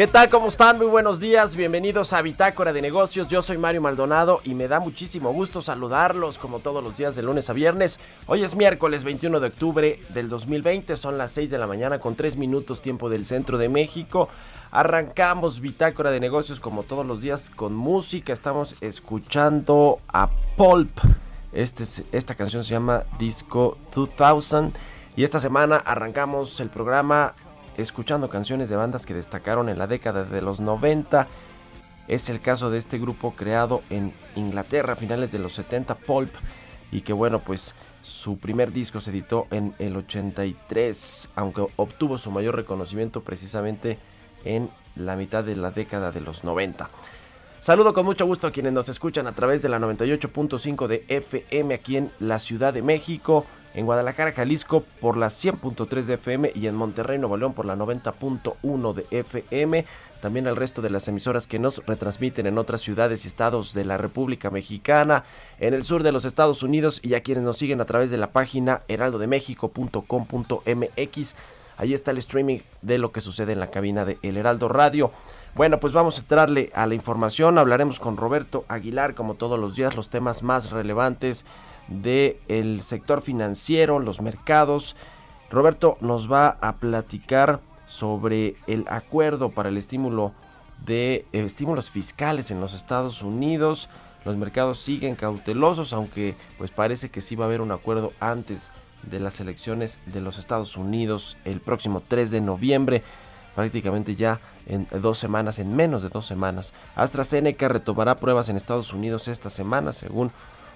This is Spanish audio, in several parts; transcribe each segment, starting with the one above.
¿Qué tal? ¿Cómo están? Muy buenos días. Bienvenidos a Bitácora de Negocios. Yo soy Mario Maldonado y me da muchísimo gusto saludarlos como todos los días de lunes a viernes. Hoy es miércoles 21 de octubre del 2020. Son las 6 de la mañana con 3 minutos tiempo del centro de México. Arrancamos Bitácora de Negocios como todos los días con música. Estamos escuchando a Pulp. Este, esta canción se llama Disco 2000. Y esta semana arrancamos el programa escuchando canciones de bandas que destacaron en la década de los 90. Es el caso de este grupo creado en Inglaterra a finales de los 70, Pulp, y que bueno, pues su primer disco se editó en el 83, aunque obtuvo su mayor reconocimiento precisamente en la mitad de la década de los 90. Saludo con mucho gusto a quienes nos escuchan a través de la 98.5 de FM aquí en la Ciudad de México, en Guadalajara, Jalisco por la 100.3 de FM y en Monterrey, Nuevo León por la 90.1 de FM. También al resto de las emisoras que nos retransmiten en otras ciudades y estados de la República Mexicana, en el sur de los Estados Unidos y a quienes nos siguen a través de la página heraldodemexico.com.mx. Ahí está el streaming de lo que sucede en la cabina de El Heraldo Radio. Bueno, pues vamos a entrarle a la información. Hablaremos con Roberto Aguilar, como todos los días, los temas más relevantes del sector financiero, los mercados. Roberto nos va a platicar sobre el acuerdo para el estímulo de eh, estímulos fiscales en los Estados Unidos. Los mercados siguen cautelosos, aunque pues parece que sí va a haber un acuerdo antes de las elecciones de los Estados Unidos el próximo 3 de noviembre, prácticamente ya en dos semanas, en menos de dos semanas. AstraZeneca retomará pruebas en Estados Unidos esta semana, según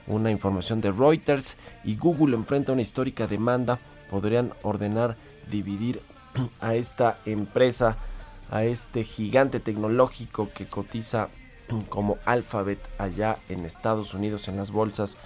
una información de Reuters y Google enfrenta una histórica demanda. Podrían ordenar dividir a esta empresa, a este gigante tecnológico que cotiza como Alphabet allá en Estados Unidos en las bolsas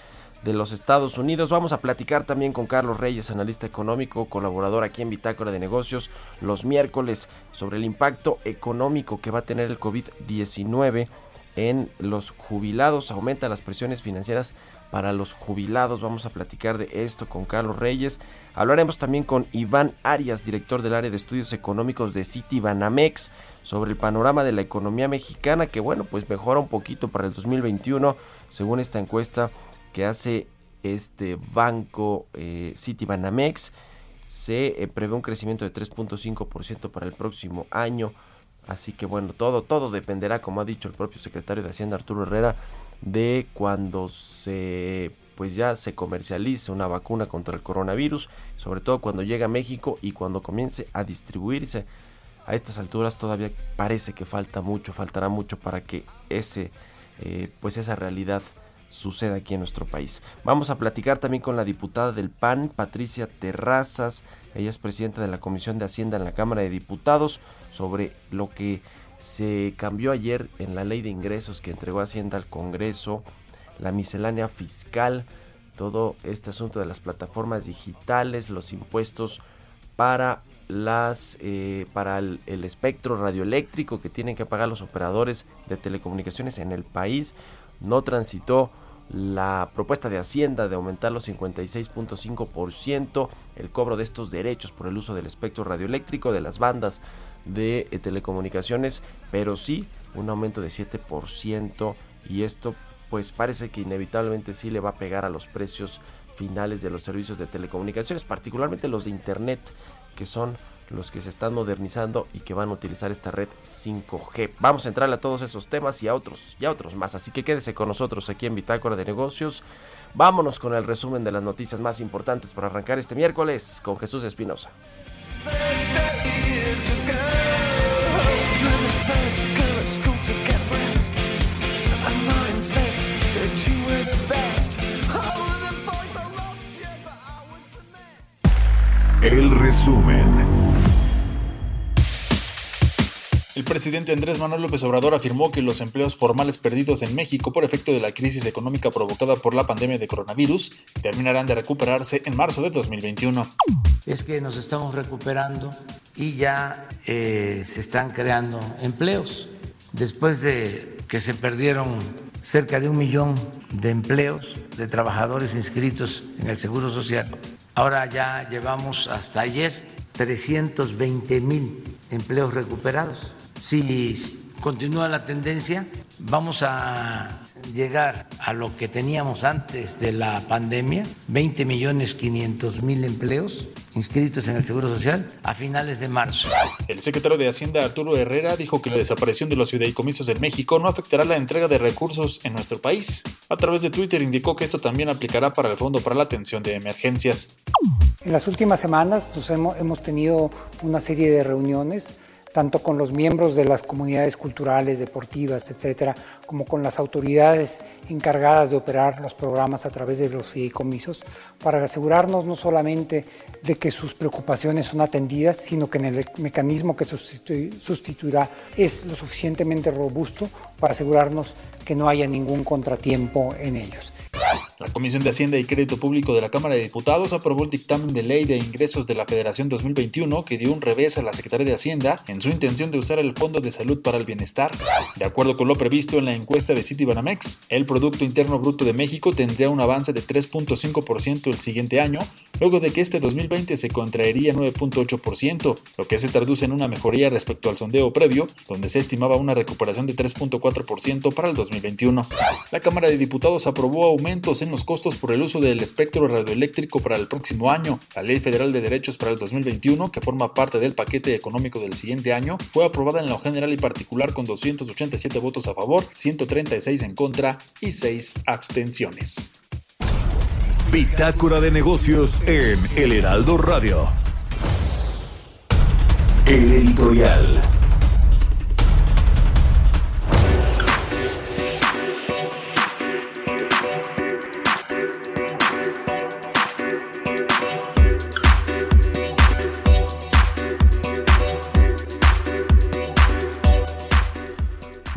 de los Estados Unidos. Vamos a platicar también con Carlos Reyes, analista económico, colaborador aquí en Bitácora de Negocios, los miércoles sobre el impacto económico que va a tener el COVID-19 en los jubilados, aumenta las presiones financieras para los jubilados. Vamos a platicar de esto con Carlos Reyes. Hablaremos también con Iván Arias, director del área de estudios económicos de Citibanamex, sobre el panorama de la economía mexicana, que bueno, pues mejora un poquito para el 2021, según esta encuesta que hace este banco eh, Citibanamex. Se eh, prevé un crecimiento de 3.5% para el próximo año Así que bueno, todo, todo dependerá, como ha dicho el propio secretario de Hacienda Arturo Herrera, de cuando se pues ya se comercialice una vacuna contra el coronavirus, sobre todo cuando llegue a México y cuando comience a distribuirse. A estas alturas todavía parece que falta mucho, faltará mucho para que ese, eh, pues esa realidad suceda aquí en nuestro país. Vamos a platicar también con la diputada del PAN, Patricia Terrazas. Ella es presidenta de la Comisión de Hacienda en la Cámara de Diputados sobre lo que se cambió ayer en la ley de ingresos que entregó Hacienda al Congreso, la miscelánea fiscal, todo este asunto de las plataformas digitales, los impuestos para las eh, para el, espectro radioeléctrico que tienen que pagar los operadores de telecomunicaciones en el país. No transitó la propuesta de Hacienda de aumentar los 56.5% el cobro de estos derechos por el uso del espectro radioeléctrico de las bandas de eh, telecomunicaciones, pero sí un aumento de 7% y esto pues parece que inevitablemente sí le va a pegar a los precios finales de los servicios de telecomunicaciones, particularmente los de Internet, que son los que se están modernizando y que van a utilizar esta red 5G. Vamos a entrarle a todos esos temas y a otros, y a otros más, así que quédese con nosotros aquí en Bitácora de Negocios. Vámonos con el resumen de las noticias más importantes para arrancar este miércoles con Jesús Espinosa. El resumen. El presidente Andrés Manuel López Obrador afirmó que los empleos formales perdidos en México por efecto de la crisis económica provocada por la pandemia de coronavirus terminarán de recuperarse en marzo de 2021. Es que nos estamos recuperando y ya eh, se están creando empleos. Después de que se perdieron cerca de un millón de empleos de trabajadores inscritos en el Seguro Social, Ahora ya llevamos hasta ayer 320 mil empleos recuperados. Si continúa la tendencia, vamos a llegar a lo que teníamos antes de la pandemia, 20 millones 500 mil empleos inscritos en el Seguro Social a finales de marzo. El secretario de Hacienda Arturo Herrera dijo que la desaparición de los fideicomisos en México no afectará la entrega de recursos en nuestro país. A través de Twitter indicó que esto también aplicará para el Fondo para la Atención de Emergencias. En las últimas semanas hemos, hemos tenido una serie de reuniones tanto con los miembros de las comunidades culturales, deportivas, etcétera, como con las autoridades encargadas de operar los programas a través de los fideicomisos, para asegurarnos no solamente de que sus preocupaciones son atendidas, sino que en el mecanismo que sustituirá es lo suficientemente robusto para asegurarnos que no haya ningún contratiempo en ellos. La Comisión de Hacienda y Crédito Público de la Cámara de Diputados aprobó el dictamen de ley de ingresos de la Federación 2021 que dio un revés a la Secretaría de Hacienda en su intención de usar el Fondo de Salud para el Bienestar. De acuerdo con lo previsto en la encuesta de Citibanamex, el Producto Interno Bruto de México tendría un avance de 3.5% el siguiente año, luego de que este 2020 se contraería 9.8%, lo que se traduce en una mejoría respecto al sondeo previo, donde se estimaba una recuperación de 3.4% para el 2021. La Cámara de Diputados aprobó aumentos en los costos por el uso del espectro radioeléctrico para el próximo año. La Ley Federal de Derechos para el 2021, que forma parte del paquete económico del siguiente año, fue aprobada en lo general y particular con 287 votos a favor, 136 en contra y 6 abstenciones. Bitácora de negocios en El Heraldo Radio. El editorial.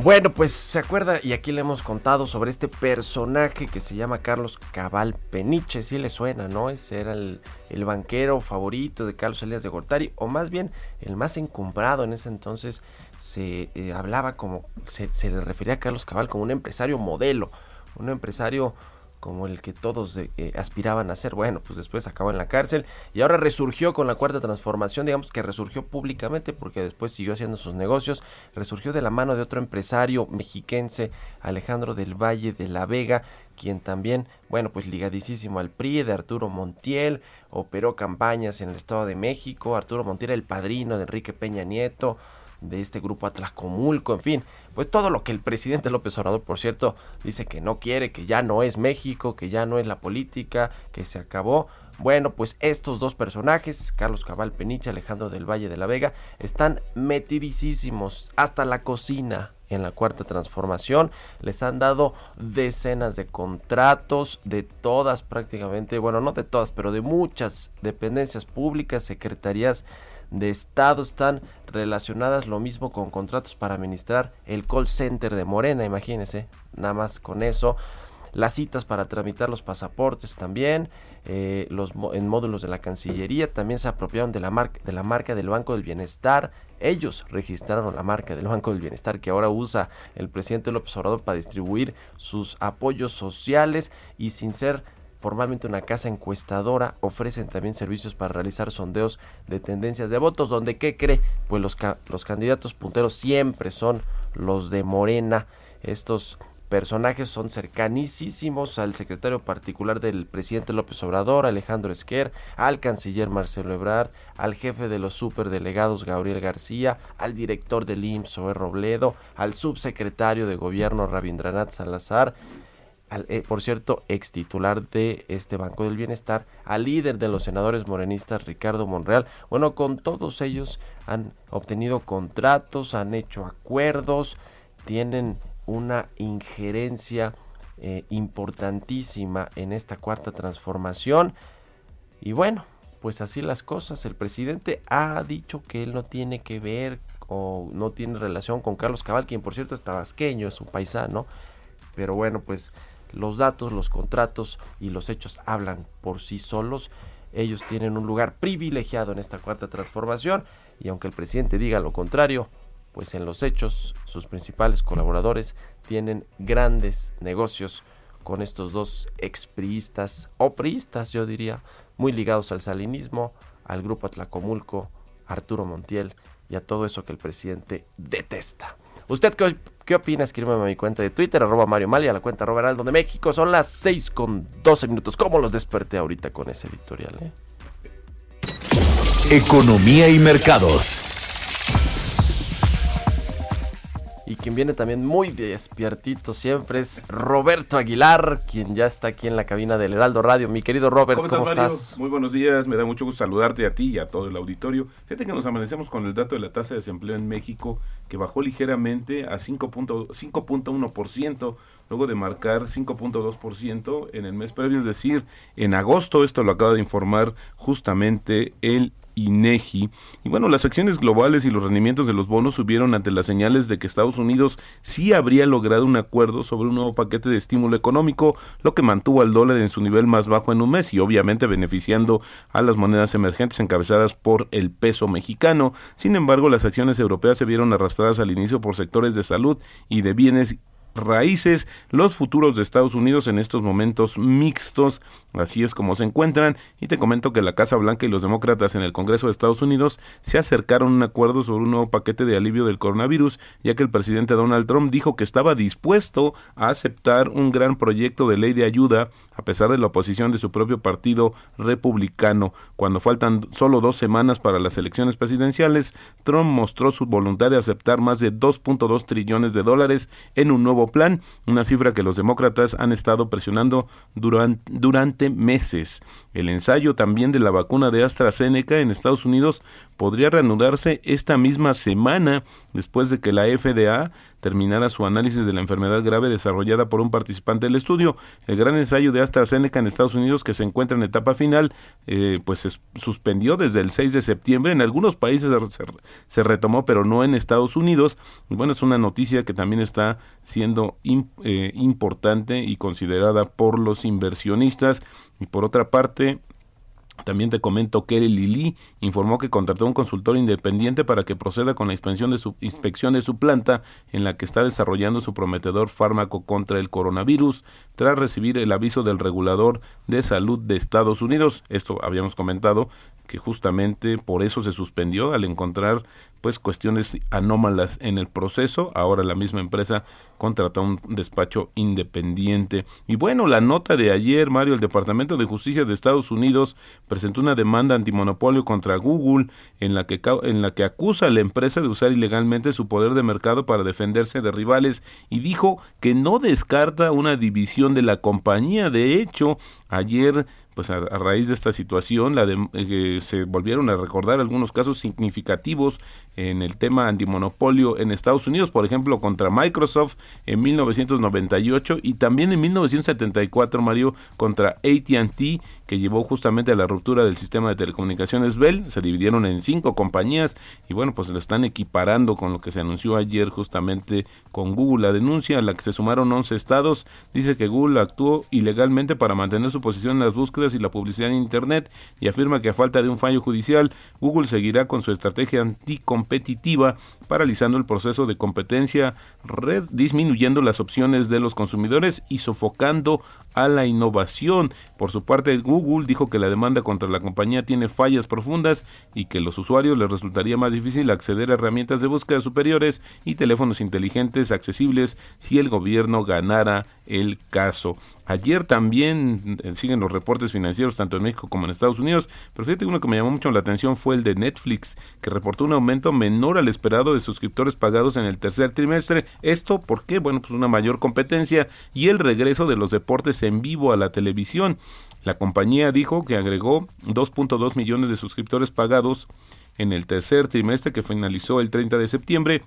Bueno, pues se acuerda, y aquí le hemos contado sobre este personaje que se llama Carlos Cabal Peniche, si le suena, ¿no? Ese era el, banquero favorito de Carlos Elías de Gortari, o más bien el más encumbrado en ese entonces. Se eh, hablaba como, se, se le refería a Carlos Cabal como un empresario modelo, un empresario como el que todos eh, aspiraban a ser. Bueno, pues después acabó en la cárcel y ahora resurgió con la cuarta transformación, digamos que resurgió públicamente porque después siguió haciendo sus negocios, resurgió de la mano de otro empresario mexiquense, Alejandro del Valle de la Vega, quien también, bueno, pues ligadísimo al PRI de Arturo Montiel, operó campañas en el Estado de México, Arturo Montiel el padrino de Enrique Peña Nieto, de este grupo Atlacomulco, en fin, pues todo lo que el presidente López Obrador, por cierto, dice que no quiere, que ya no es México, que ya no es la política, que se acabó. Bueno, pues estos dos personajes, Carlos Cabal Peniche, Alejandro del Valle de la Vega, están metidísimos hasta la cocina en la cuarta transformación. Les han dado decenas de contratos de todas prácticamente, bueno, no de todas, pero de muchas dependencias públicas, secretarías de Estado están relacionadas lo mismo con contratos para administrar el call center de Morena, imagínense, nada más con eso. las citas para tramitar los pasaportes también, eh, los en módulos de la Cancillería, también se apropiaron de la, marca, de la marca del Banco del Bienestar, ellos registraron la marca del Banco del Bienestar que ahora usa el presidente López Obrador para distribuir sus apoyos sociales y sin ser formalmente una casa encuestadora, ofrecen también servicios para realizar sondeos de tendencias de votos, donde ¿qué cree? Pues los, los candidatos punteros siempre son los de Morena, estos personajes son cercanísimos al secretario particular del presidente López Obrador, Alejandro Esquer, al canciller Marcelo Ebrard, al jefe de los superdelegados Gabriel García, al director del IMSS Zoé Robledo, al subsecretario de gobierno Rabindranath Salazar, eh, por cierto, ex titular de este Banco del Bienestar, al líder de los senadores morenistas Ricardo Monreal. Bueno, con todos ellos han obtenido contratos, han hecho acuerdos, tienen una injerencia eh, importantísima en esta cuarta transformación. Y bueno, pues así las cosas. El presidente ha dicho que él no tiene que ver o no tiene relación con Carlos Cabal, quien por cierto es tabasqueño, es un paisano. Pero bueno, pues los datos, los contratos y los hechos hablan por sí solos. Ellos tienen un lugar privilegiado en esta cuarta transformación y aunque el presidente diga lo contrario, pues en los hechos sus principales colaboradores tienen grandes negocios con estos dos expriistas o priistas, yo diría, muy ligados al salinismo, al grupo Atlacomulco, Arturo Montiel y a todo eso que el presidente detesta. ¿Usted qué, qué opina? Escríbeme a mi cuenta de Twitter, arroba Mario Mali, a la cuenta arroba Heraldo de México. Son las 6 con 12 minutos. ¿Cómo los desperté ahorita con ese editorial? Eh? Economía y mercados. Y quien viene también muy despiertito siempre es Roberto Aguilar, quien ya está aquí en la cabina del Heraldo Radio. Mi querido Robert, ¿cómo, estás? Muy buenos días, me da mucho gusto saludarte a ti y a todo el auditorio. Fíjate que nos amanecemos con el dato de la tasa de desempleo en México, que bajó ligeramente a 5.1%, luego de marcar 5.2% en el mes previo, es decir, en agosto, esto lo acaba de informar justamente el INEGI. Y bueno, las acciones globales y los rendimientos de los bonos subieron ante las señales de que Estados Unidos sí habría logrado un acuerdo sobre un nuevo paquete de estímulo económico, lo que mantuvo al dólar en su nivel más bajo en un mes y obviamente beneficiando a las monedas emergentes encabezadas por el peso mexicano. Sin embargo, las acciones europeas se vieron arrastradas al inicio por sectores de salud y de bienes raíces, los futuros de Estados Unidos en estos momentos mixtos, así es como se encuentran, y te comento que la Casa Blanca y los demócratas en el Congreso de Estados Unidos se acercaron a un acuerdo sobre un nuevo paquete de alivio del coronavirus, ya que el presidente Donald Trump dijo que estaba dispuesto a aceptar un gran proyecto de ley de ayuda a pesar de la oposición de su propio partido republicano. Cuando faltan solo dos semanas para las elecciones presidenciales, Trump mostró su voluntad de aceptar más de 2.2 trillones de dólares en un nuevo plan, una cifra que los demócratas han estado presionando durante, meses. El ensayo también de la vacuna de AstraZeneca en Estados Unidos podría reanudarse esta misma semana después de que la FDA terminara su análisis de la enfermedad grave desarrollada por un participante del estudio. El gran ensayo de AstraZeneca en Estados Unidos, que se encuentra en etapa final, eh, pues se suspendió desde el 6 de septiembre. En algunos países se, retomó, pero no en Estados Unidos. Bueno, es una noticia que también está siendo eh, importante y considerada por los inversionistas. Y por otra parte, también te comento que Lili informó que contrató un consultor independiente para que proceda con la inspección de, su, inspección de su planta en la que está desarrollando su prometedor fármaco contra el coronavirus tras recibir el aviso del regulador de salud de Estados Unidos. Esto habíamos comentado que justamente por eso se suspendió al encontrar pues cuestiones anómalas en el proceso. Ahora la misma empresa contrató un despacho independiente. Y bueno, la nota de ayer, Mario, el Departamento de Justicia de Estados Unidos presentó una demanda antimonopolio contra Google en la que en la que acusa a la empresa de usar ilegalmente su poder de mercado para defenderse de rivales y dijo que no descarta una división de la compañía. De hecho, ayer pues a, raíz de esta situación la de, eh, se volvieron a recordar algunos casos significativos en el tema antimonopolio en Estados Unidos, por ejemplo, contra Microsoft en 1998 y también en 1974, Mario, contra ATT, que llevó justamente a la ruptura del sistema de telecomunicaciones Bell. Se dividieron en cinco compañías y bueno, pues lo están equiparando con lo que se anunció ayer justamente con Google. La denuncia a la que se sumaron 11 estados dice que Google actuó ilegalmente para mantener su posición en las búsquedas y la publicidad en Internet y afirma que a falta de un fallo judicial, Google seguirá con su estrategia anticompetitiva, paralizando el proceso de competencia, red, disminuyendo las opciones de los consumidores y sofocando a la innovación. Por su parte, Google dijo que la demanda contra la compañía tiene fallas profundas y que a los usuarios les resultaría más difícil acceder a herramientas de búsqueda superiores y teléfonos inteligentes accesibles si el gobierno ganara el caso. Ayer también eh, siguen los reportes financieros tanto en México como en Estados Unidos, pero fíjate uno que me llamó mucho la atención fue el de Netflix, que reportó un aumento menor al esperado de suscriptores pagados en el tercer trimestre. Esto, ¿por qué? Bueno, pues una mayor competencia y el regreso de los deportes en vivo a la televisión. La compañía dijo que agregó 2.2 millones de suscriptores pagados en el tercer trimestre que finalizó el 30 de septiembre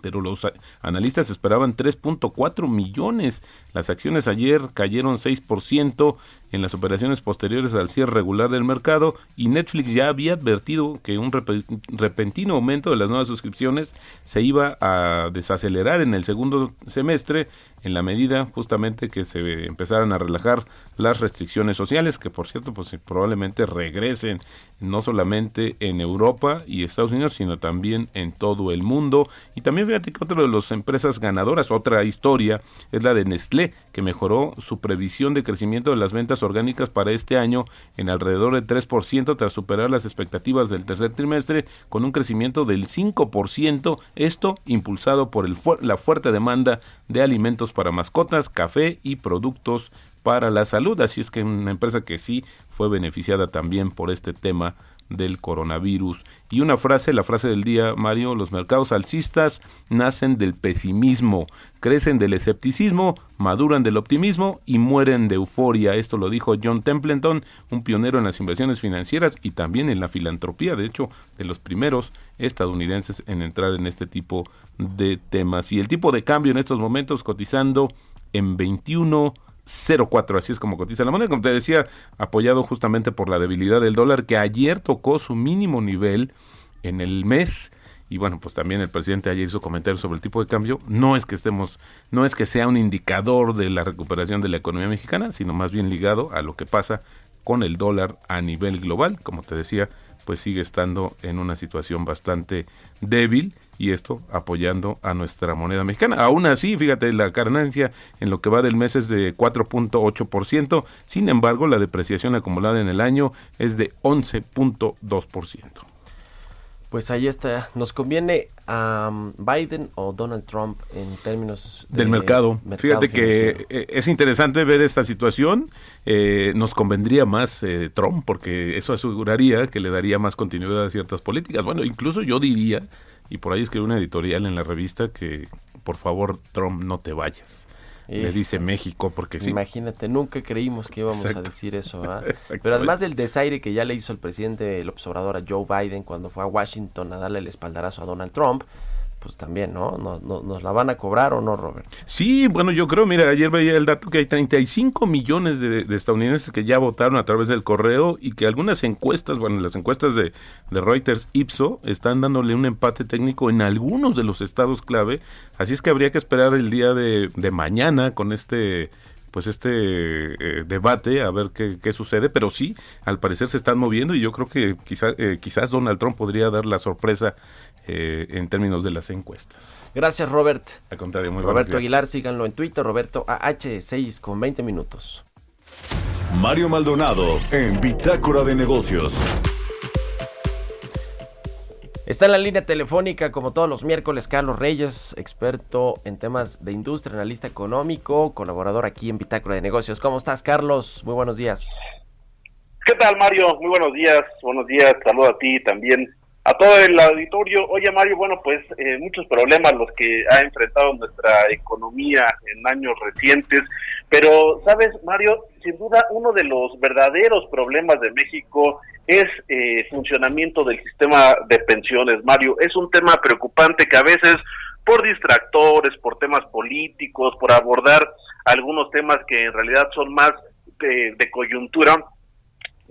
pero los analistas esperaban 3.4 millones. Las acciones ayer cayeron 6% en las operaciones posteriores al cierre regular del mercado y Netflix ya había advertido que un repentino aumento de las nuevas suscripciones se iba a desacelerar en el segundo semestre en la medida justamente que se empezaran a relajar las restricciones sociales, que por cierto pues probablemente regresen no solamente en Europa y Estados Unidos, sino también en todo el mundo. Y también fíjate que otra de las empresas ganadoras, otra historia, es la de Nestlé, que mejoró su previsión de crecimiento de las ventas orgánicas para este año en alrededor del 3% tras superar las expectativas del tercer trimestre con un crecimiento del 5%, esto impulsado por la fuerte demanda de alimentos para mascotas, café y productos para la salud. Así es que una empresa que sí fue beneficiada también por este tema del coronavirus. Y una frase, la frase del día, Mario, los mercados alcistas nacen del pesimismo, crecen del escepticismo, maduran del optimismo y mueren de euforia. Esto lo dijo John Templeton, un pionero en las inversiones financieras y también en la filantropía, de hecho, de los primeros estadounidenses en entrar en este tipo de temas. Y el tipo de cambio en estos momentos cotizando en 21 0.4, así es como cotiza la moneda, como te decía, apoyado justamente por la debilidad del dólar que ayer tocó su mínimo nivel en el mes y bueno, pues también el presidente ayer hizo comentarios sobre el tipo de cambio. No es que estemos, no es que sea un indicador de la recuperación de la economía mexicana, sino más bien ligado a lo que pasa con el dólar a nivel global. Como te decía, pues sigue estando en una situación bastante débil y esto apoyando a nuestra moneda mexicana. Aún así, fíjate, la ganancia en lo que va del mes es de 4.8%, sin embargo, la depreciación acumulada en el año es de 11.2%. Pues ahí está. ¿Nos conviene a um, Biden o Donald Trump en términos del mercado? Fíjate que eh, es interesante ver esta situación. Eh, nos convendría más eh, Trump porque eso aseguraría que le daría más continuidad a ciertas políticas. Bueno, incluso yo diría y por ahí escribí una editorial en la revista que por favor Trump no te vayas. Le dice México porque sí. Imagínate, nunca creímos que íbamos a decir eso. Pero además del desaire que ya le hizo el presidente el observador a Joe Biden cuando fue a Washington a darle el espaldarazo a Donald Trump, pues también, ¿no? ¿Nos, ¿Nos, la van a cobrar o no, Robert? Sí, bueno, yo creo, mira, ayer veía el dato que hay 35 millones de, estadounidenses que ya votaron a través del correo y que algunas encuestas, bueno, las encuestas de, de Reuters Ipso están dándole un empate técnico en algunos de los estados clave, así es que habría que esperar el día de mañana con este pues este eh, debate a ver qué, qué, sucede, pero sí, al parecer se están moviendo y yo creo que quizás eh, quizás Donald Trump podría dar la sorpresa eh, en términos de las encuestas. Gracias, Robert. Al contrario, muy Roberto Aguilar, síganlo en Twitter, Roberto AH6 con 20 minutos. Mario Maldonado en Bitácora de Negocios. Está en la línea telefónica, como todos los miércoles, Carlos Reyes, experto en temas de industria, analista económico, colaborador aquí en Bitácora de Negocios. ¿Cómo estás, Carlos? Muy buenos días. ¿Qué tal, Mario? Muy buenos días. Buenos días. Saludo a ti también a todo el auditorio. Oye, Mario, bueno, pues eh, muchos problemas los que ha enfrentado nuestra economía en años recientes, pero, ¿sabes, Mario? Sin duda, uno de los verdaderos problemas de México es eh, funcionamiento del sistema de pensiones, Mario. Es un tema preocupante que a veces, por distractores, por temas políticos, por abordar algunos temas que en realidad son más de coyuntura,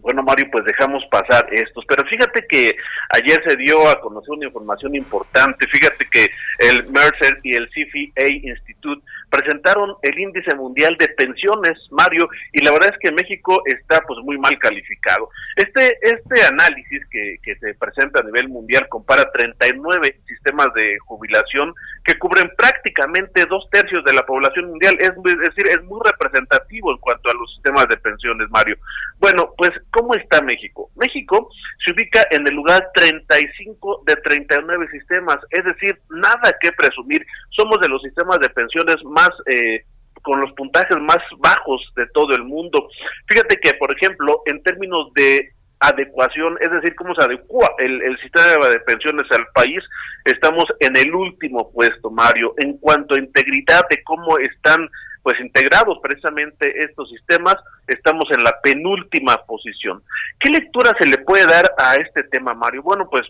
bueno, Mario, pues dejamos pasar estos. Pero fíjate que ayer se dio a conocer una información importante. Fíjate que el Mercer y el CFA Institute presentaron el índice mundial de pensiones, Mario, y la verdad es que México está pues muy mal calificado. Este este análisis que, que se presenta a nivel mundial compara 39 sistemas de jubilación que cubren prácticamente dos tercios de la población mundial, es, es decir, es muy representativo en cuanto a los sistemas de pensiones, Mario. Bueno, pues ¿cómo está México? México se ubica en el lugar 35 de 39 sistemas, es decir, nada que presumir, somos de los sistemas de pensiones más eh, con los puntajes más bajos de todo el mundo. Fíjate que, por ejemplo, en términos de adecuación, es decir, cómo se adecua el, el, sistema de pensiones al país, estamos en el último puesto, Mario, en cuanto a integridad de cómo están pues integrados precisamente estos sistemas, estamos en la penúltima posición. ¿Qué lectura se le puede dar a este tema, Mario? Bueno, pues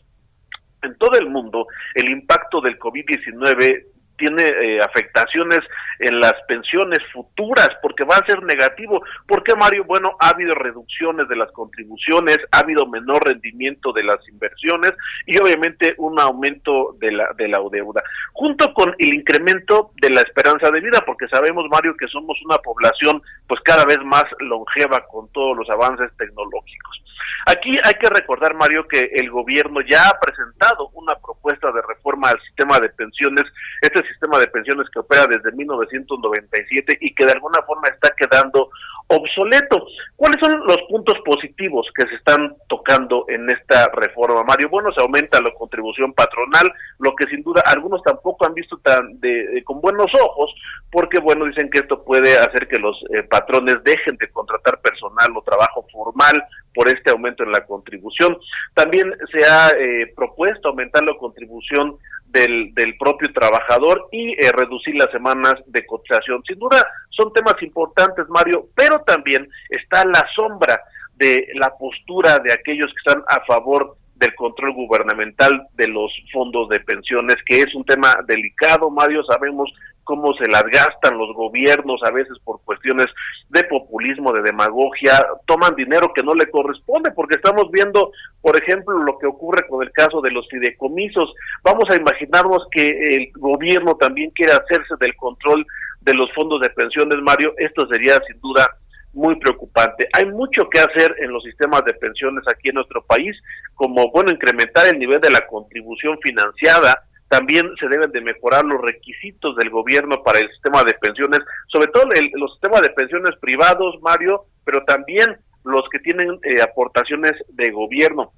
en todo el mundo el impacto del COVID-19 tiene eh, afectaciones en las pensiones futuras porque va a ser negativo. ¿Por qué, Mario? Bueno, ha habido reducciones de las contribuciones, ha habido menor rendimiento de las inversiones y obviamente un aumento de la, de la deuda, junto con el incremento de la esperanza de vida, porque sabemos, Mario, que somos una población pues cada vez más longeva con todos los avances tecnológicos. Aquí hay que recordar, Mario, que el gobierno ya ha presentado una propuesta de reforma al sistema de pensiones, este sistema de pensiones que opera desde 1997 y que de alguna forma está quedando obsoleto. ¿Cuáles son los puntos positivos que se están tocando en esta reforma, Mario? Bueno, se aumenta la contribución patronal, lo que sin duda algunos tampoco han visto tan de, con buenos ojos, porque bueno, dicen que esto puede hacer que los eh, patrones dejen de contratar personal o trabajo formal por este aumento en la contribución. También se ha eh, propuesto aumentar la contribución del, del propio trabajador y eh, reducir las semanas de cotización. Sin duda son temas importantes, Mario, pero también está la sombra de la postura de aquellos que están a favor del control gubernamental de los fondos de pensiones, que es un tema delicado, Mario, sabemos cómo se las gastan los gobiernos a veces por cuestiones de populismo, de demagogia, toman dinero que no le corresponde, porque estamos viendo, por ejemplo, lo que ocurre con el caso de los fideicomisos. Vamos a imaginarnos que el gobierno también quiere hacerse del control de los fondos de pensiones, Mario, esto sería sin duda muy preocupante. Hay mucho que hacer en los sistemas de pensiones aquí en nuestro país, como, bueno, incrementar el nivel de la contribución financiada, también se deben de mejorar los requisitos del gobierno para el sistema de pensiones, sobre todo los sistemas de pensiones privados, Mario, pero también los que tienen eh, aportaciones de gobierno.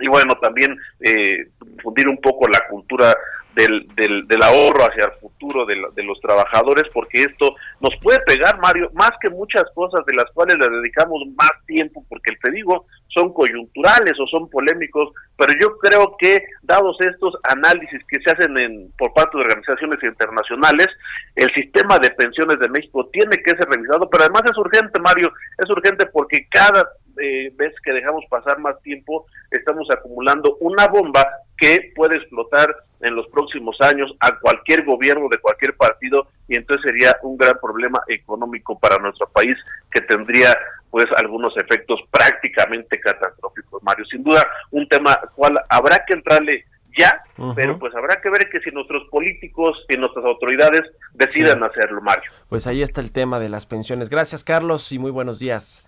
Y bueno, también eh, fundir un poco la cultura del, del, ahorro hacia el futuro de, de, los trabajadores, porque esto nos puede pegar, Mario, más que muchas cosas de las cuales le dedicamos más tiempo, porque te digo, son coyunturales o son polémicos, pero yo creo que dados estos análisis que se hacen en, por parte de organizaciones internacionales, el sistema de pensiones de México tiene que ser revisado, pero además es urgente, Mario, es urgente porque cada eh, vez que dejamos pasar más tiempo, estamos acumulando una bomba que puede explotar en los próximos años a cualquier gobierno de cualquier partido y entonces sería un gran problema económico para nuestro país que tendría pues algunos efectos prácticamente catastróficos, Mario. Sin duda, un tema cual habrá que entrarle ya, pero pues habrá que ver que si nuestros políticos y nuestras autoridades decidan hacerlo, Mario. Pues ahí está el tema de las pensiones. Gracias, Carlos, y muy buenos días.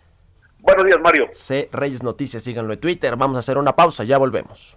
Buenos días, Mario. C. Reyes Noticias, síganlo en Twitter. Vamos a hacer una pausa, ya volvemos.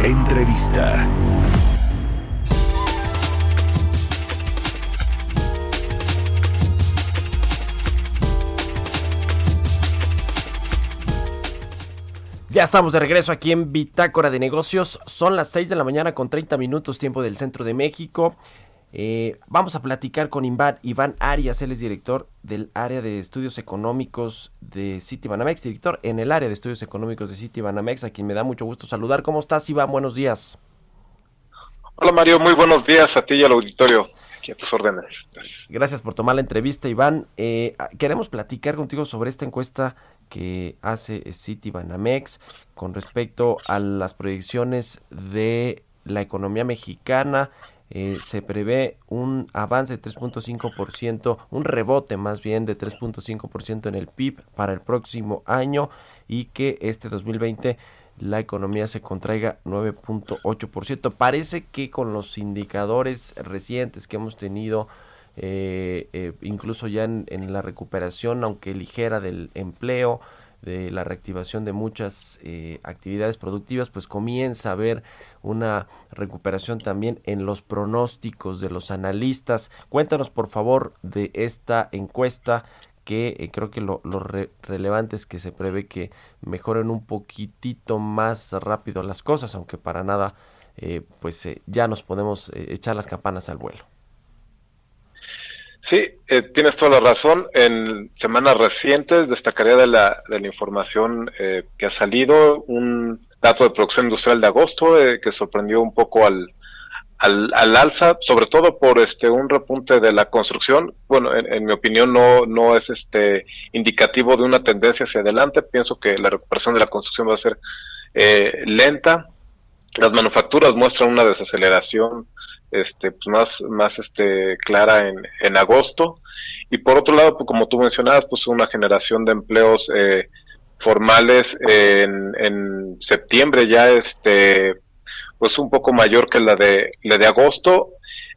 Entrevista. Ya estamos de regreso aquí en Bitácora de Negocios. Son las 6 de la mañana con 30 minutos tiempo del centro de México. Eh, vamos a platicar con Iván, Iván Arias, él es director del área de estudios económicos de Citibanamex, director en el área de estudios económicos de Citibanamex, a quien me da mucho gusto saludar. ¿Cómo estás, Iván? Buenos días. Hola, Mario. Muy buenos días a ti y al auditorio. Aquí a tus órdenes. Gracias por tomar la entrevista, Iván. Eh, queremos platicar contigo sobre esta encuesta que hace Citibanamex con respecto a las proyecciones de la economía mexicana eh, se prevé un avance de 3.5%, un rebote más bien de 3.5% en el PIB para el próximo año y que este 2020 la economía se contraiga 9.8%. Parece que con los indicadores recientes que hemos tenido, eh, eh, incluso ya en, la recuperación, aunque ligera del empleo, de la reactivación de muchas eh, actividades productivas, pues comienza a haber una recuperación también en los pronósticos de los analistas. Cuéntanos por favor de esta encuesta que eh, creo que lo, relevante es que se prevé que mejoren un poquitito más rápido las cosas, aunque para nada eh, pues ya nos podemos echar las campanas al vuelo. Sí, eh, tienes toda la razón. En semanas recientes destacaría de la, de la información eh, que ha salido un dato de producción industrial de agosto eh, que sorprendió un poco al, al, al, alza, sobre todo por este un repunte de la construcción. Bueno, en, mi opinión no, no es este indicativo de una tendencia hacia adelante. Pienso que la recuperación de la construcción va a ser lenta. Las manufacturas muestran una desaceleración este, pues más, más este, clara en, agosto. Y por otro lado, pues como tú mencionabas, pues una generación de empleos eh, formales en, septiembre ya este, pues un poco mayor que la de, la de agosto.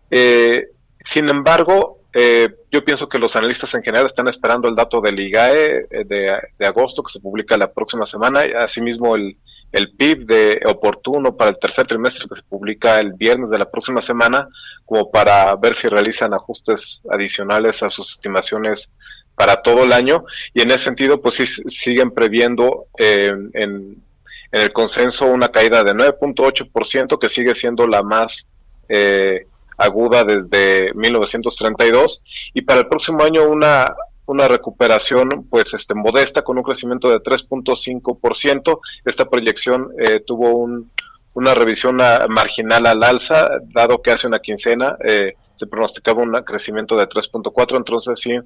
Eh, sin embargo, eh, yo pienso que los analistas en general están esperando el dato del IGAE de, de agosto que se publica la próxima semana. Asimismo, el, el PIB de oportuno para el tercer trimestre que se publica el viernes de la próxima semana, como para ver si realizan ajustes adicionales a sus estimaciones para todo el año. Y en ese sentido, pues sí siguen previendo eh, en, el consenso una caída de 9.8%, que sigue siendo la más eh, aguda desde 1932. Y para el próximo año una una recuperación pues este modesta con un crecimiento de 3.5%. Esta proyección eh, tuvo un, una revisión marginal al alza, dado que hace una quincena eh, se pronosticaba un crecimiento de 3.4, entonces sí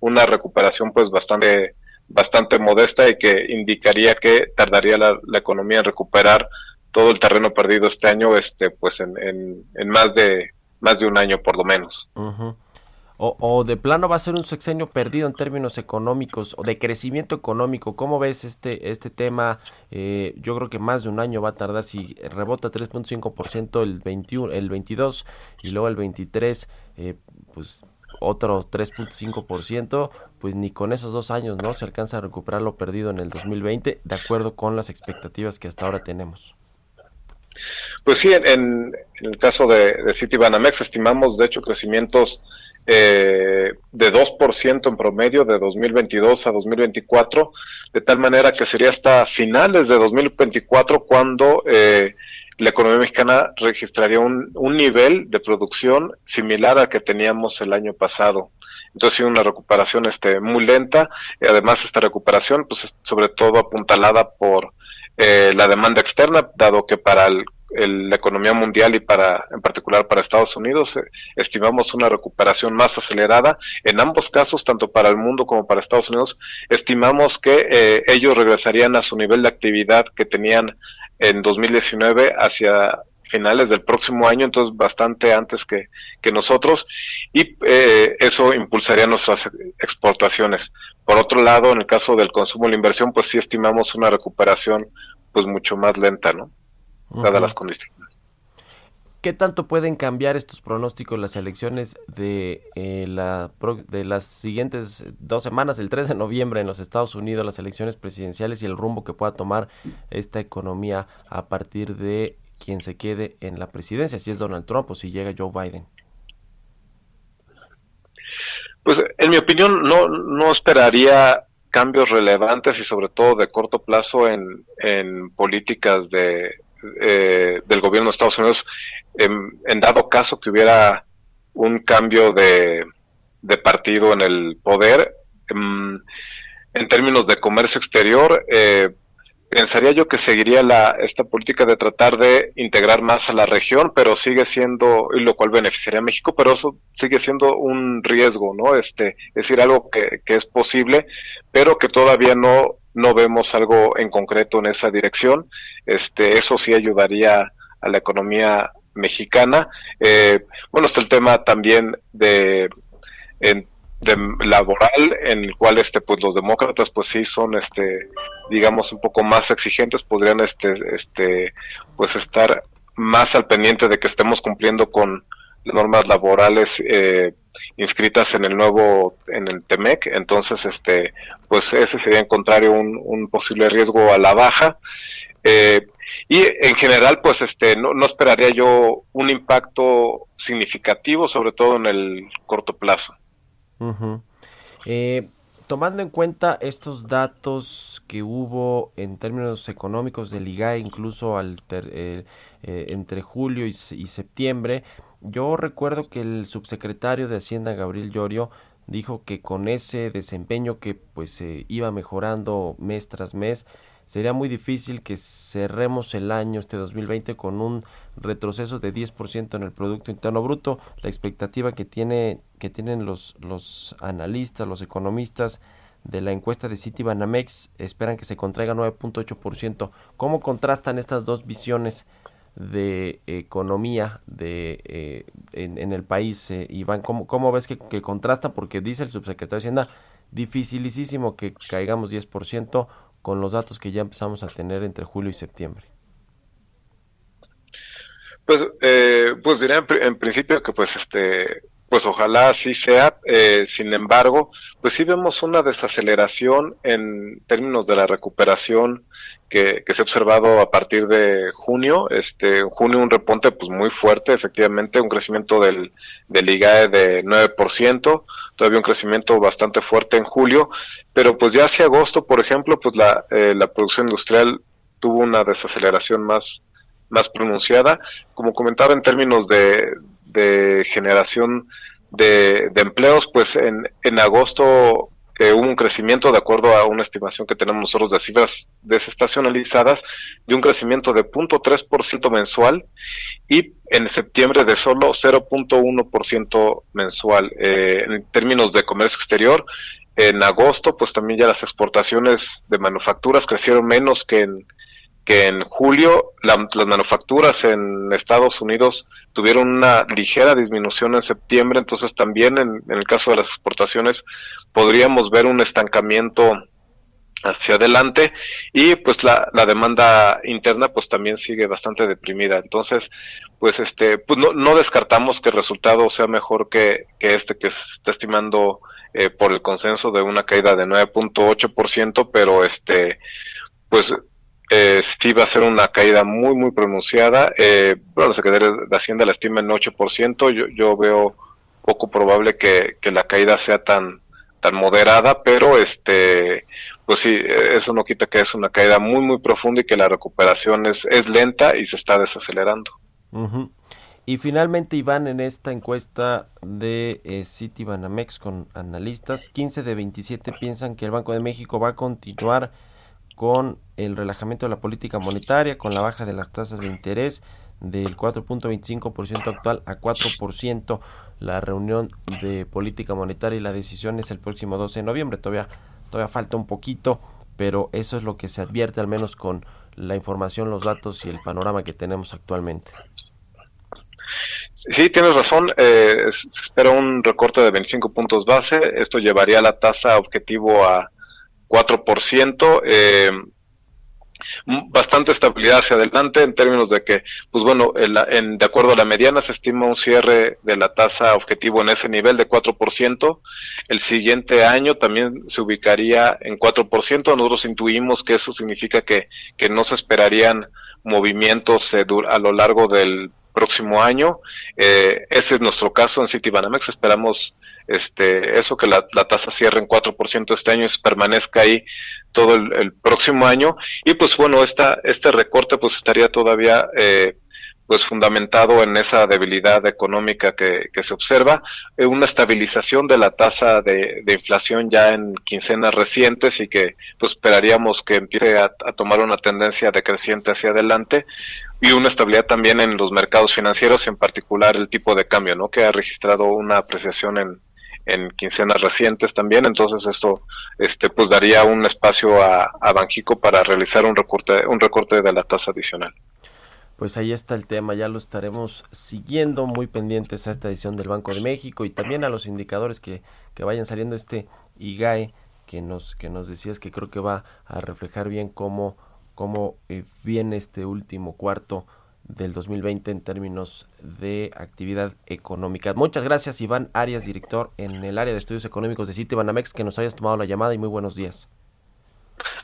una recuperación pues bastante bastante modesta y que indicaría que tardaría la, economía en recuperar todo el terreno perdido este año este pues en, en, más de más de un año por lo menos o, de plano va a ser un sexenio perdido en términos económicos o de crecimiento económico. ¿Cómo ves este, este tema? Eh, yo creo que más de un año va a tardar si rebota 3.5% el, 21, el 22 y luego el 23, eh, pues otro 3.5%, pues ni con esos dos años no se alcanza a recuperar lo perdido en el 2020, de acuerdo con las expectativas que hasta ahora tenemos. Pues sí, en, el caso de, de Citibanamex estimamos de hecho crecimientos eh, de 2% en promedio de 2022 a 2024, de tal manera que sería hasta finales de 2024 cuando eh, la economía mexicana registraría un, un, nivel de producción similar al que teníamos el año pasado. Entonces, una recuperación este, muy lenta. Y además, esta recuperación, pues, sobre todo apuntalada por eh, la demanda externa, dado que para el la economía mundial y para en particular para Estados Unidos eh, estimamos una recuperación más acelerada en ambos casos tanto para el mundo como para Estados Unidos estimamos que eh, ellos regresarían a su nivel de actividad que tenían en 2019 hacia finales del próximo año, entonces bastante antes que, que nosotros, y eh, eso impulsaría nuestras exportaciones. Por otro lado, en el caso del consumo y la inversión, pues sí estimamos una recuperación pues mucho más lenta, ¿no? Dadas las condiciones. ¿Qué tanto pueden cambiar estos pronósticos las elecciones de, eh, la, de las siguientes dos semanas, el 3 de noviembre en los Estados Unidos, las elecciones presidenciales y el rumbo que pueda tomar esta economía a partir de quien se quede en la presidencia, si es Donald Trump o si llega Joe Biden? Pues en mi opinión no, no esperaría cambios relevantes y sobre todo de corto plazo en, en políticas de, eh, del gobierno de Estados Unidos en, dado caso que hubiera un cambio de, partido en el poder. Em, en, términos de comercio exterior, eh, pensaría yo que seguiría la, esta política de tratar de integrar más a la región, pero sigue siendo, y lo cual beneficiaría a México, pero eso sigue siendo un riesgo, ¿no? Este, es decir, algo que, que es posible, pero que todavía no, no vemos algo en concreto en esa dirección. Este, eso sí ayudaría a la economía mexicana. Eh, bueno, está el tema también de, laboral, en el cual este, pues los demócratas, pues sí son, este, digamos, un poco más exigentes, podrían, este, este, pues estar más al pendiente de que estemos cumpliendo con normas laborales eh, inscritas en el nuevo en el Temec entonces este pues ese sería en contrario un, posible riesgo a la baja. Eh, y en general, pues este, no, no esperaría yo un impacto significativo, sobre todo en el corto plazo. Eh, tomando en cuenta estos datos que hubo en términos económicos del IGAE, incluso al eh, eh, entre julio y, septiembre, yo recuerdo que el subsecretario de Hacienda, Gabriel Llorio, dijo que con ese desempeño que pues se iba mejorando mes tras mes, sería muy difícil que cerremos el año este 2020 con un retroceso de 10% en el producto interno bruto. La expectativa que tiene que tienen los los analistas, los economistas de la encuesta de Citibanamex esperan que se contraiga 9.8%. ¿Cómo contrastan estas dos visiones de economía de eh, en, el país, eh, Iván? ¿Cómo, ¿Cómo, ves que, que contrasta? Porque dice el subsecretario de Hacienda, dificilísimo que caigamos 10% con los datos que ya empezamos a tener entre julio y septiembre? Pues, eh, pues diría en, principio que pues este, pues ojalá así sea. Eh, sin embargo, pues sí vemos una desaceleración en términos de la recuperación que, se ha observado a partir de junio. Este, junio un reponte pues muy fuerte, efectivamente, un crecimiento del, del IGAE de 9%, todavía un crecimiento bastante fuerte en julio, pero pues ya hacia agosto, por ejemplo, pues la, eh, la producción industrial tuvo una desaceleración más, más pronunciada. Como comentaba en términos de, de generación de, empleos, pues en, en agosto hubo un crecimiento, de acuerdo a una estimación que tenemos nosotros de cifras desestacionalizadas, de un crecimiento de 0.3% mensual y en septiembre de solo 0.1% mensual. Eh, en términos de comercio exterior, en agosto, pues también ya las exportaciones de manufacturas crecieron menos que en, que en julio las manufacturas en Estados Unidos tuvieron una ligera disminución en septiembre, entonces también en, el caso de las exportaciones podríamos ver un estancamiento hacia adelante y pues la, la, demanda interna pues también sigue bastante deprimida. Entonces pues este pues no, no descartamos que el resultado sea mejor que, este que se está estimando eh, por el consenso de una caída de 9.8% pero este pues eh, sí va a ser una caída muy, muy pronunciada. Eh, bueno, la Secretaría de Hacienda la estima en 8%. Yo, yo veo poco probable que, la caída sea tan, tan moderada, pero este, pues sí, eso no quita que es una caída muy, muy profunda y que la recuperación es, es lenta y se está desacelerando. Y finalmente, Iván, en esta encuesta de eh, Citibanamex con analistas, 15 de 27 piensan que el Banco de México va a continuar con el relajamiento de la política monetaria, con la baja de las tasas de interés del 4.25% actual a 4%. La reunión de política monetaria y la decisión es el próximo 12 de noviembre. Todavía, todavía falta un poquito, pero eso es lo que se advierte al menos con la información, los datos y el panorama que tenemos actualmente. Sí, tienes razón. Eh, se espera un recorte de 25 puntos base. Esto llevaría la tasa objetivo a 4%. Eh, bastante estabilidad hacia adelante en términos de que, pues bueno, en, de acuerdo a la mediana se estima un cierre de la tasa objetivo en ese nivel de 4%. El siguiente año también se ubicaría en 4%. Nosotros intuimos que eso significa que, que no se esperarían movimientos eh, a lo largo del próximo año. Eh, ese es nuestro caso en Citibanamex. Esperamos este, eso, que la, tasa cierre en 4% este año y permanezca ahí todo el, próximo año. Y pues bueno, esta, este recorte pues estaría todavía eh, pues fundamentado en esa debilidad económica que, se observa, eh, una estabilización de la tasa de, inflación ya en quincenas recientes y que pues esperaríamos que empiece a, a tomar una tendencia decreciente hacia adelante y una estabilidad también en los mercados financieros, en particular el tipo de cambio, ¿no? que ha registrado una apreciación en, en quincenas recientes también, entonces esto este pues daría un espacio a, a Banjico para realizar un recorte un recorte de la tasa adicional. Pues ahí está el tema, ya lo estaremos siguiendo muy pendientes a esta edición del Banco de México y también a los indicadores que, que vayan saliendo este IGAE que nos que nos decías que creo que va a reflejar bien cómo cómo eh, viene este último cuarto del 2020 en términos de actividad económica. Muchas gracias Iván Arias, director en el área de estudios económicos de Citibanamex, que nos hayas tomado la llamada y muy buenos días.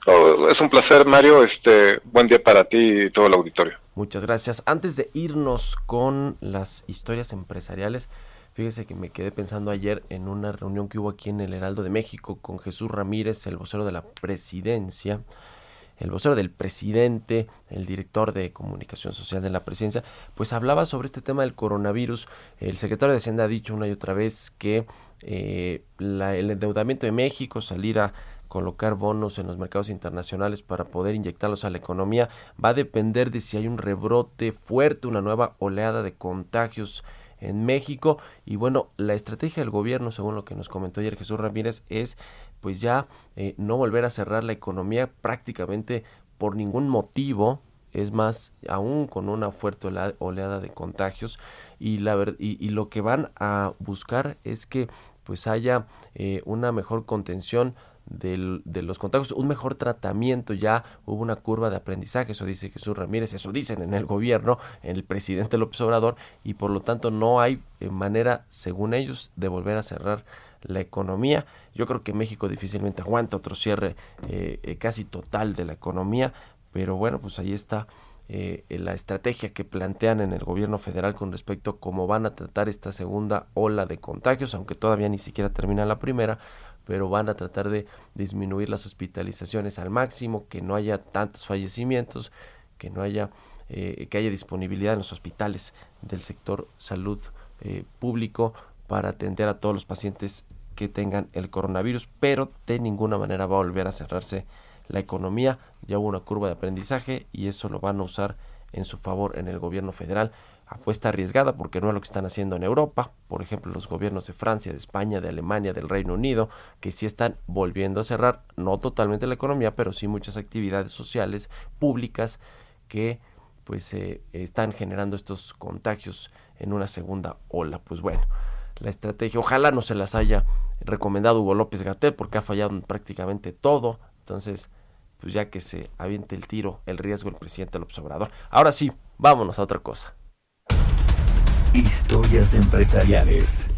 Oh, es un placer, Mario. Este, buen día para ti y todo el auditorio. Muchas gracias. Antes de irnos con las historias empresariales, fíjese que me quedé pensando ayer en una reunión que hubo aquí en el Heraldo de México con Jesús Ramírez, el vocero de la presidencia el vocero del presidente, el director de comunicación social de la presidencia, pues hablaba sobre este tema del coronavirus. El secretario de Hacienda ha dicho una y otra vez que eh, el endeudamiento de México, salir a colocar bonos en los mercados internacionales para poder inyectarlos a la economía, va a depender de si hay un rebrote fuerte, una nueva oleada de contagios en México. Y bueno, la estrategia del gobierno, según lo que nos comentó ayer Jesús Ramírez, es pues ya eh, no volver a cerrar la economía prácticamente por ningún motivo, es más, aún con una fuerte oleada de contagios y, la, y, y lo que van a buscar es que pues haya eh, una mejor contención de los contagios, un mejor tratamiento, ya hubo una curva de aprendizaje, eso dice Jesús Ramírez, eso dicen en el gobierno, en el presidente López Obrador, y por lo tanto no hay eh, manera, según ellos, de volver a cerrar la economía. Yo creo que México difícilmente aguanta otro cierre eh, eh, casi total de la economía, pero bueno, pues ahí está eh, la estrategia que plantean en el gobierno federal con respecto a cómo van a tratar esta segunda ola de contagios, aunque todavía ni siquiera termina la primera, pero van a tratar de disminuir las hospitalizaciones al máximo, que no haya tantos fallecimientos, que no haya que haya disponibilidad en los hospitales del sector salud público para atender a todos los pacientes que tengan el coronavirus, pero de ninguna manera va a volver a cerrarse la economía. Ya hubo una curva de aprendizaje y eso lo van a usar en su favor en el gobierno federal. Apuesta arriesgada porque no es lo que están haciendo en Europa, por ejemplo los gobiernos de Francia, de España, de Alemania, del Reino Unido, que sí están volviendo a cerrar, no totalmente la economía, pero sí muchas actividades sociales, públicas, que pues eh, están generando estos contagios en una segunda ola. Pues bueno, la estrategia. Ojalá no se las haya recomendado Hugo López Gatel porque ha fallado en prácticamente todo. Entonces, pues ya que se aviente el tiro, el riesgo el presidente López Obrador. Ahora sí, vámonos a otra cosa. Historias empresariales.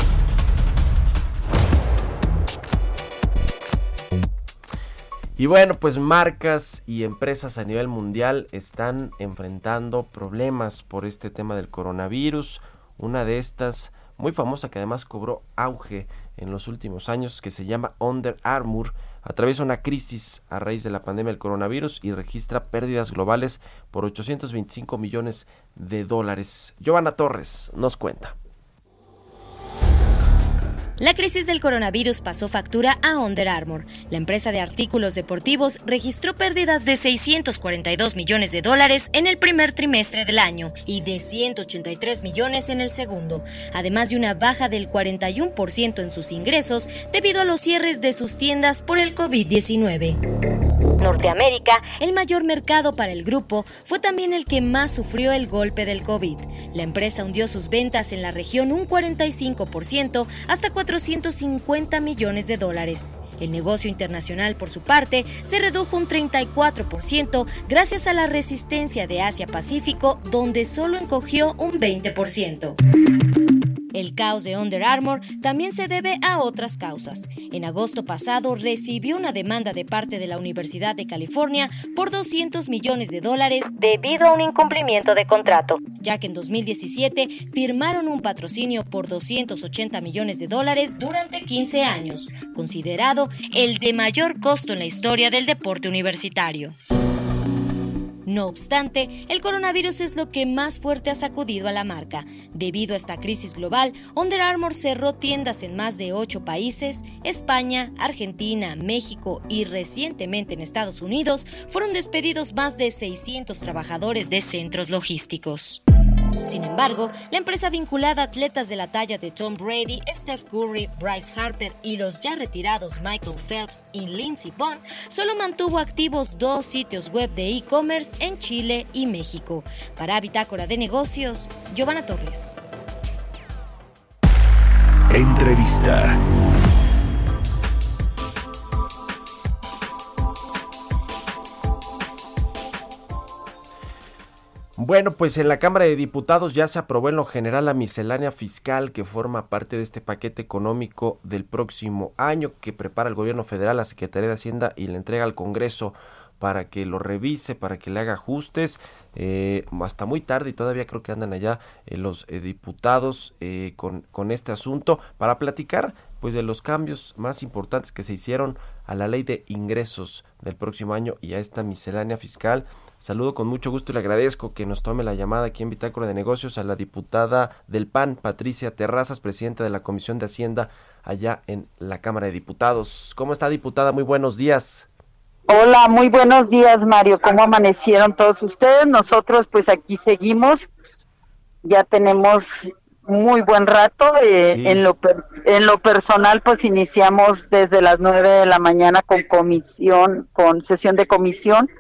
Y bueno, pues marcas y empresas a nivel mundial están enfrentando problemas por este tema del coronavirus. Una de estas muy famosa que además cobró auge en los últimos años, que se llama Under Armour, atraviesa una crisis a raíz de la pandemia del coronavirus y registra pérdidas globales por 825 millones de dólares. Giovanna Torres nos cuenta. La crisis del coronavirus pasó factura a Under Armour. La empresa de artículos deportivos registró pérdidas de 642 millones de dólares en el primer trimestre del año y de 183 millones en el segundo, además de una baja del 41% en sus ingresos debido a los cierres de sus tiendas por el COVID-19. Norteamérica, el mayor mercado para el grupo, fue también el que más sufrió el golpe del COVID. La empresa hundió sus ventas en la región un 45% hasta 450 millones de dólares. El negocio internacional, por su parte, se redujo un 34% gracias a la resistencia de Asia-Pacífico, donde solo encogió un 20%. El caos de Under Armour también se debe a otras causas. En agosto pasado recibió una demanda de parte de la Universidad de California por 200 millones de dólares debido a un incumplimiento de contrato, ya que en 2017 firmaron un patrocinio por 280 millones de dólares durante 15 años, considerado el de mayor costo en la historia del deporte universitario. No obstante, el coronavirus es lo que más fuerte ha sacudido a la marca. Debido a esta crisis global, Under Armour cerró tiendas en más de ocho países. España, Argentina, México y recientemente en Estados Unidos fueron despedidos más de 600 trabajadores de centros logísticos. Sin embargo, la empresa vinculada a atletas de la talla de Tom Brady, Steph Curry, Bryce Harper y los ya retirados Michael Phelps y Lindsey Vonn solo mantuvo activos dos sitios web de e-commerce en Chile y México. Para Bitácora de Negocios, Giovanna Torres. Entrevista. Bueno, pues en la Cámara de Diputados ya se aprobó en lo general la miscelánea fiscal que forma parte de este paquete económico del próximo año que prepara el gobierno federal, la Secretaría de Hacienda y le entrega al Congreso para que lo revise, para que le haga ajustes. Eh, hasta muy tarde y todavía creo que andan allá eh, los eh, diputados con, con este asunto para platicar pues de los cambios más importantes que se hicieron a la ley de ingresos del próximo año y a esta miscelánea fiscal Saludo con mucho gusto y le agradezco que nos tome la llamada aquí en Bitácora de Negocios a la diputada del PAN, Patricia Terrazas, presidenta de la Comisión de Hacienda allá en la Cámara de Diputados. ¿Cómo está, diputada? Muy buenos días. Hola, muy buenos días, Mario. ¿Cómo amanecieron todos ustedes? Nosotros, pues aquí seguimos. Ya tenemos muy buen rato. Eh, en, lo en lo personal, pues iniciamos desde las nueve de la mañana con comisión, con sesión de comisión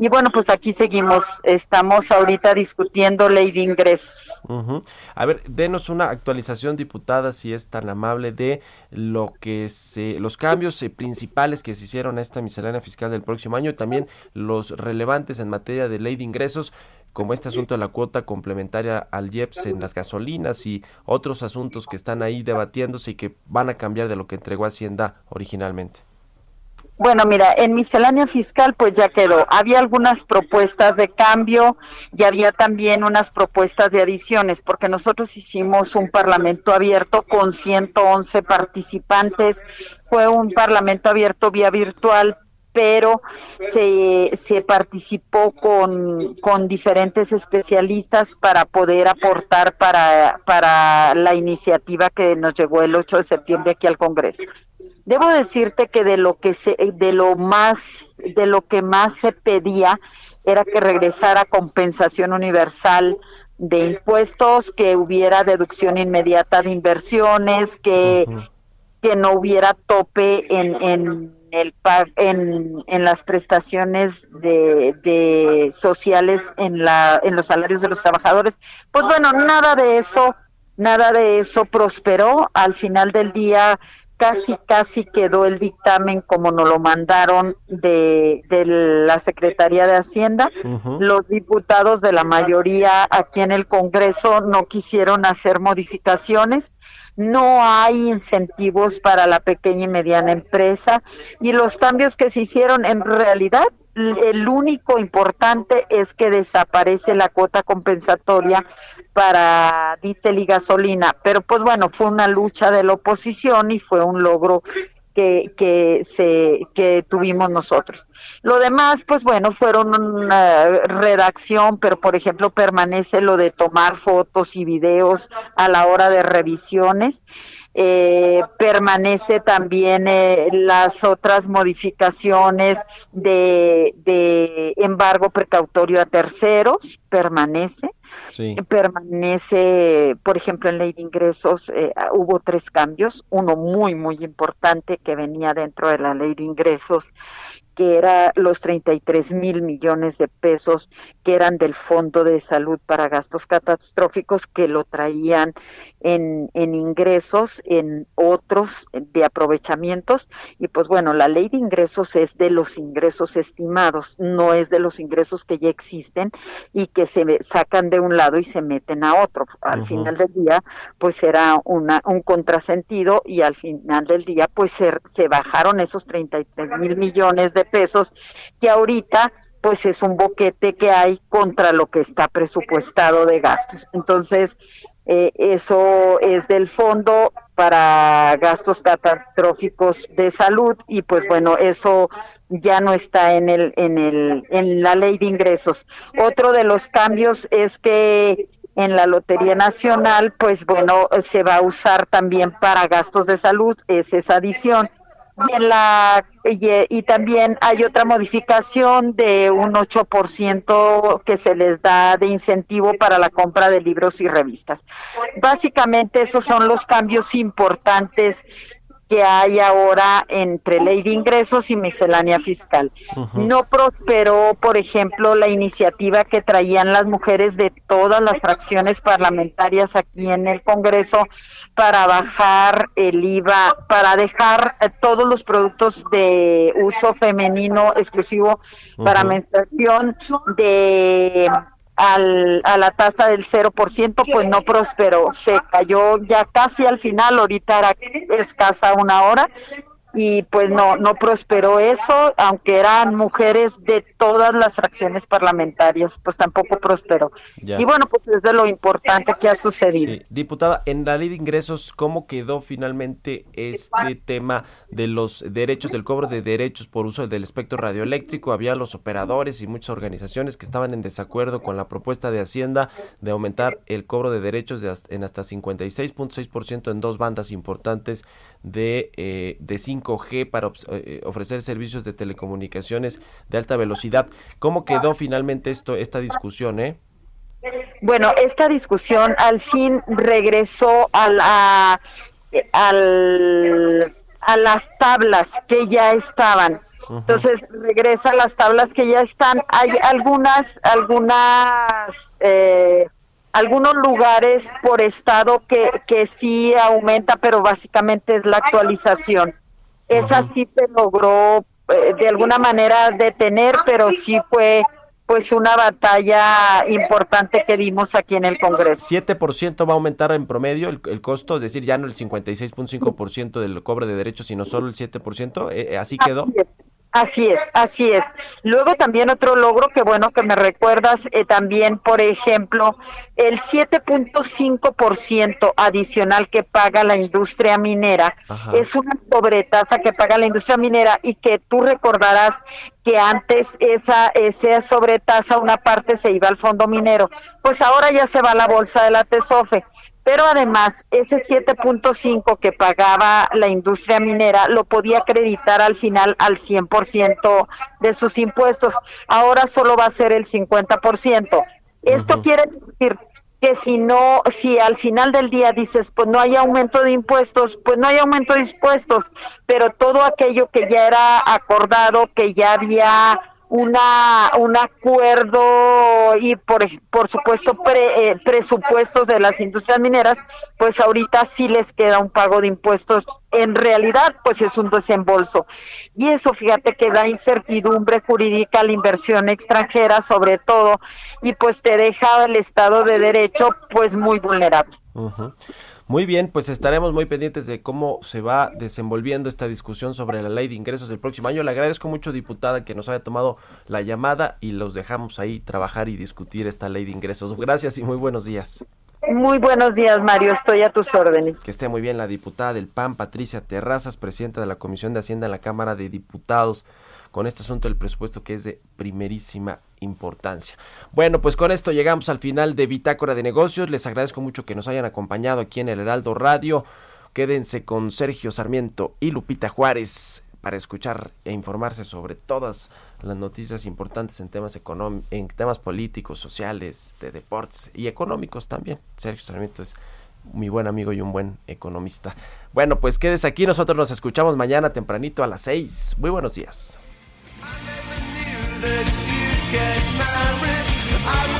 y bueno, pues aquí seguimos. Estamos ahorita discutiendo ley de ingresos. A ver, denos una actualización, diputada, si es tan amable, de lo que se, los cambios eh, principales que se hicieron a esta miscelánea fiscal del próximo año y también los relevantes en materia de ley de ingresos como este asunto de la cuota complementaria al IEPS en las gasolinas y otros asuntos que están ahí debatiéndose y que van a cambiar de lo que entregó Hacienda originalmente. Bueno, mira, en miscelánea fiscal pues ya quedó. Había algunas propuestas de cambio y había también unas propuestas de adiciones, porque nosotros hicimos un parlamento abierto con 111 participantes. Fue un parlamento abierto vía virtual, pero se, participó con, con diferentes especialistas para poder aportar para, para la iniciativa que nos llegó el 8 de septiembre aquí al Congreso. Debo decirte que de lo que se, de lo más, de lo que más se pedía era que regresara compensación universal de impuestos, que hubiera deducción inmediata de inversiones, que, que no hubiera tope en, en el en, en las prestaciones de, de sociales en la en los salarios de los trabajadores. Pues bueno nada de eso nada de eso prosperó. Al final del día casi, casi quedó el dictamen como nos lo mandaron de, de la Secretaría de Hacienda. Los diputados de la mayoría aquí en el Congreso no quisieron hacer modificaciones. No hay incentivos para la pequeña y mediana empresa y los cambios que se hicieron en realidad el único importante es que desaparece la cuota compensatoria para diésel y gasolina, pero pues bueno, fue una lucha de la oposición y fue un logro que, que se que tuvimos nosotros. Lo demás, pues bueno, fueron una redacción, pero por ejemplo permanece lo de tomar fotos y videos a la hora de revisiones eh, permanece también eh, las otras modificaciones de, de, embargo precautorio a terceros, permanece. Permanece, por ejemplo, en ley de ingresos eh, hubo tres cambios, uno muy, muy importante que venía dentro de la ley de ingresos que era los 33 mil millones de pesos que eran del Fondo de Salud para gastos catastróficos que lo traían en, en ingresos, en otros de aprovechamientos. Y pues bueno, la ley de ingresos es de los ingresos estimados, no es de los ingresos que ya existen y que se sacan de un lado y se meten a otro. Al final del día, pues era una, un contrasentido y al final del día, pues se, se bajaron esos 33 mil millones de pesos que ahorita pues es un boquete que hay contra lo que está presupuestado de gastos. Entonces, eh, eso es del fondo para gastos catastróficos de salud y pues bueno, eso ya no está en el en el en la ley de ingresos. Otro de los cambios es que en la Lotería Nacional, pues bueno, se va a usar también para gastos de salud, es esa adición y, y, también hay otra modificación de un 8% que se les da de incentivo para la compra de libros y revistas. Básicamente esos son los cambios importantes que hay ahora entre ley de ingresos y miscelánea fiscal. No prosperó, por ejemplo, la iniciativa que traían las mujeres de todas las fracciones parlamentarias aquí en el Congreso para bajar el IVA, para dejar eh, todos los productos de uso femenino exclusivo para menstruación de al, a la tasa del 0%, pues no prosperó, se cayó ya casi al final, ahorita era escasa una hora y pues no no prosperó eso, aunque eran mujeres de todas las fracciones parlamentarias, pues tampoco prosperó. Y bueno, pues es de lo importante que ha sucedido. Diputada, en la ley de ingresos, ¿cómo quedó finalmente este tema de los derechos, del cobro de derechos por uso del espectro radioeléctrico? Había los operadores y muchas organizaciones que estaban en desacuerdo con la propuesta de Hacienda de aumentar el cobro de derechos de en hasta 56.6% en dos bandas importantes de, eh, de 5G para eh, ofrecer servicios de telecomunicaciones de alta velocidad. ¿Cómo quedó finalmente esto, esta discusión, eh? Bueno, esta discusión al fin regresó a la, al, a las tablas que ya estaban. Entonces regresa a las tablas que ya están. Hay algunas, algunas eh, algunos lugares por estado que, que sí aumenta, pero básicamente es la actualización. Esa sí se logró eh, de alguna manera detener, pero sí fue pues una batalla importante que dimos aquí en el Congreso. 7% va a aumentar en promedio el, costo, es decir, ya no el 56.5% del cobre de derechos, sino solo el 7%, eh, eh, así quedó. Así es, así es. Luego también otro logro que bueno que me recuerdas eh, también, por ejemplo, el 7.5% adicional que paga la industria minera es una sobretasa que paga la industria minera y que tú recordarás que antes esa esa sobretasa una parte se iba al fondo minero, pues ahora ya se va a la bolsa de la TESOFE pero además ese 7.5 que pagaba la industria minera lo podía acreditar al final al 100% de sus impuestos. Ahora solo va a ser el 50%. Esto quiere decir que si no, si al final del día dices, pues no hay aumento de impuestos, pues no hay aumento de impuestos, pero todo aquello que ya era acordado, que ya había una un acuerdo y por, por supuesto eh, presupuestos de las industrias mineras, pues ahorita sí les queda un pago de impuestos. En realidad, pues es un desembolso. Y eso, fíjate que da incertidumbre jurídica a la inversión extranjera, sobre todo, y pues te deja el Estado de Derecho pues muy vulnerable. Muy bien, pues estaremos muy pendientes de cómo se va desenvolviendo esta discusión sobre la ley de ingresos del próximo año. Le agradezco mucho, diputada, que nos haya tomado la llamada y los dejamos ahí trabajar y discutir esta ley de ingresos. Gracias y muy buenos días. Muy buenos días, Mario. Estoy a tus órdenes. Que esté muy bien la diputada del PAN, Patricia Terrazas, presidenta de la Comisión de Hacienda en la Cámara de Diputados con este asunto del presupuesto que es de primerísima importancia. Bueno, pues con esto llegamos al final de Bitácora de Negocios. Les agradezco mucho que nos hayan acompañado aquí en el Heraldo Radio. Quédense con Sergio Sarmiento y Lupita Juárez para escuchar e informarse sobre todas las noticias importantes en temas en temas políticos, sociales, de deportes y económicos también. Sergio Sarmiento es mi buen amigo y un buen economista. Bueno, pues quédese aquí, nosotros nos escuchamos mañana tempranito a las 6. Muy buenos días. That you'd get married,